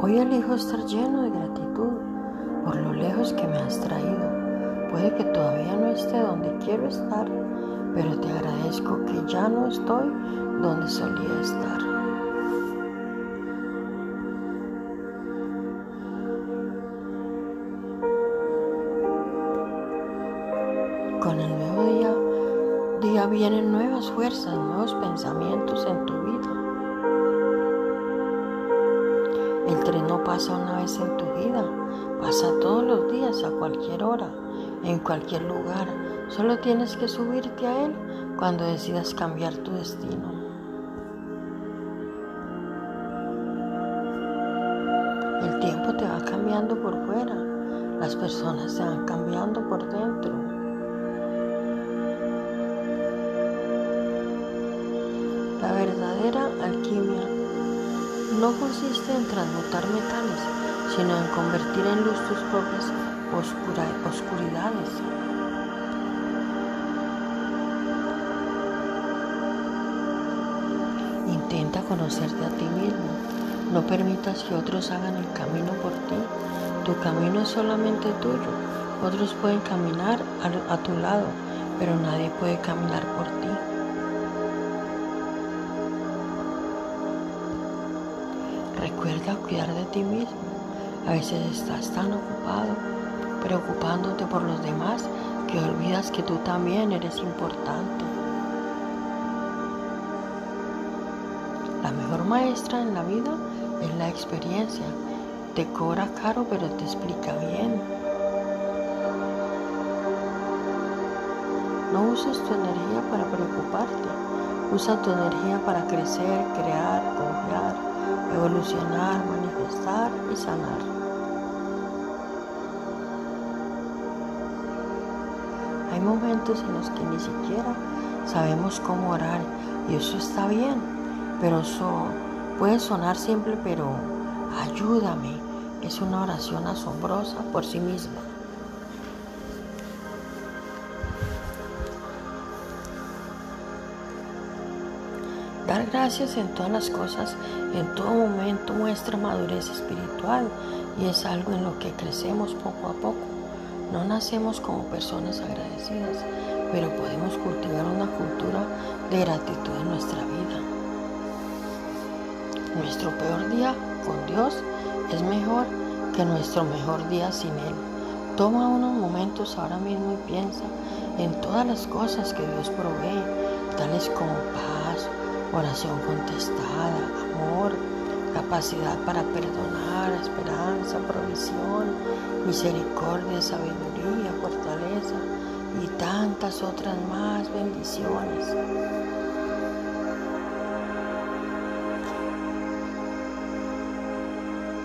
Hoy elijo estar lleno de gratitud por lo lejos que me has traído. Puede que todavía no esté donde quiero estar, pero te agradezco que ya no estoy donde solía estar. Con el nuevo día, día vienen nuevas fuerzas, nuevos pensamientos en tu vida. Pasa una vez en tu vida, pasa todos los días, a cualquier hora, en cualquier lugar. Solo tienes que subirte a él cuando decidas cambiar tu destino. El tiempo te va cambiando por fuera, las personas se van cambiando por dentro. La verdadera alquimia no consiste en transmutar metales, sino en convertir en luz tus propias oscuridades. Intenta conocerte a ti mismo. No permitas que otros hagan el camino por ti. Tu camino es solamente tuyo. Otros pueden caminar a, tu lado, pero nadie puede caminar por ti. Recuerda cuidar de ti mismo. A veces estás tan ocupado, preocupándote por los demás, que olvidas que tú también eres importante. La mejor maestra en la vida es la experiencia. Te cobra caro, pero te explica bien. No uses tu energía para preocuparte. Usa tu energía para crecer, crear, evolucionar, manifestar y sanar. Hay momentos en los que ni siquiera sabemos cómo orar y eso está bien, pero eso puede sonar simple, pero ayúdame. Es una oración asombrosa por sí misma. Dar gracias en todas las cosas, en todo momento muestra madurez espiritual y es algo en lo que crecemos poco a poco. No nacemos como personas agradecidas, pero podemos cultivar una cultura de gratitud en nuestra vida. Nuestro peor día con Dios es mejor que nuestro mejor día sin Él. Toma unos momentos ahora mismo y piensa en todas las cosas que Dios provee, tales como paz, oración contestada, amor, capacidad para perdonar, esperanza, provisión, misericordia, sabiduría, fortaleza y tantas otras más bendiciones.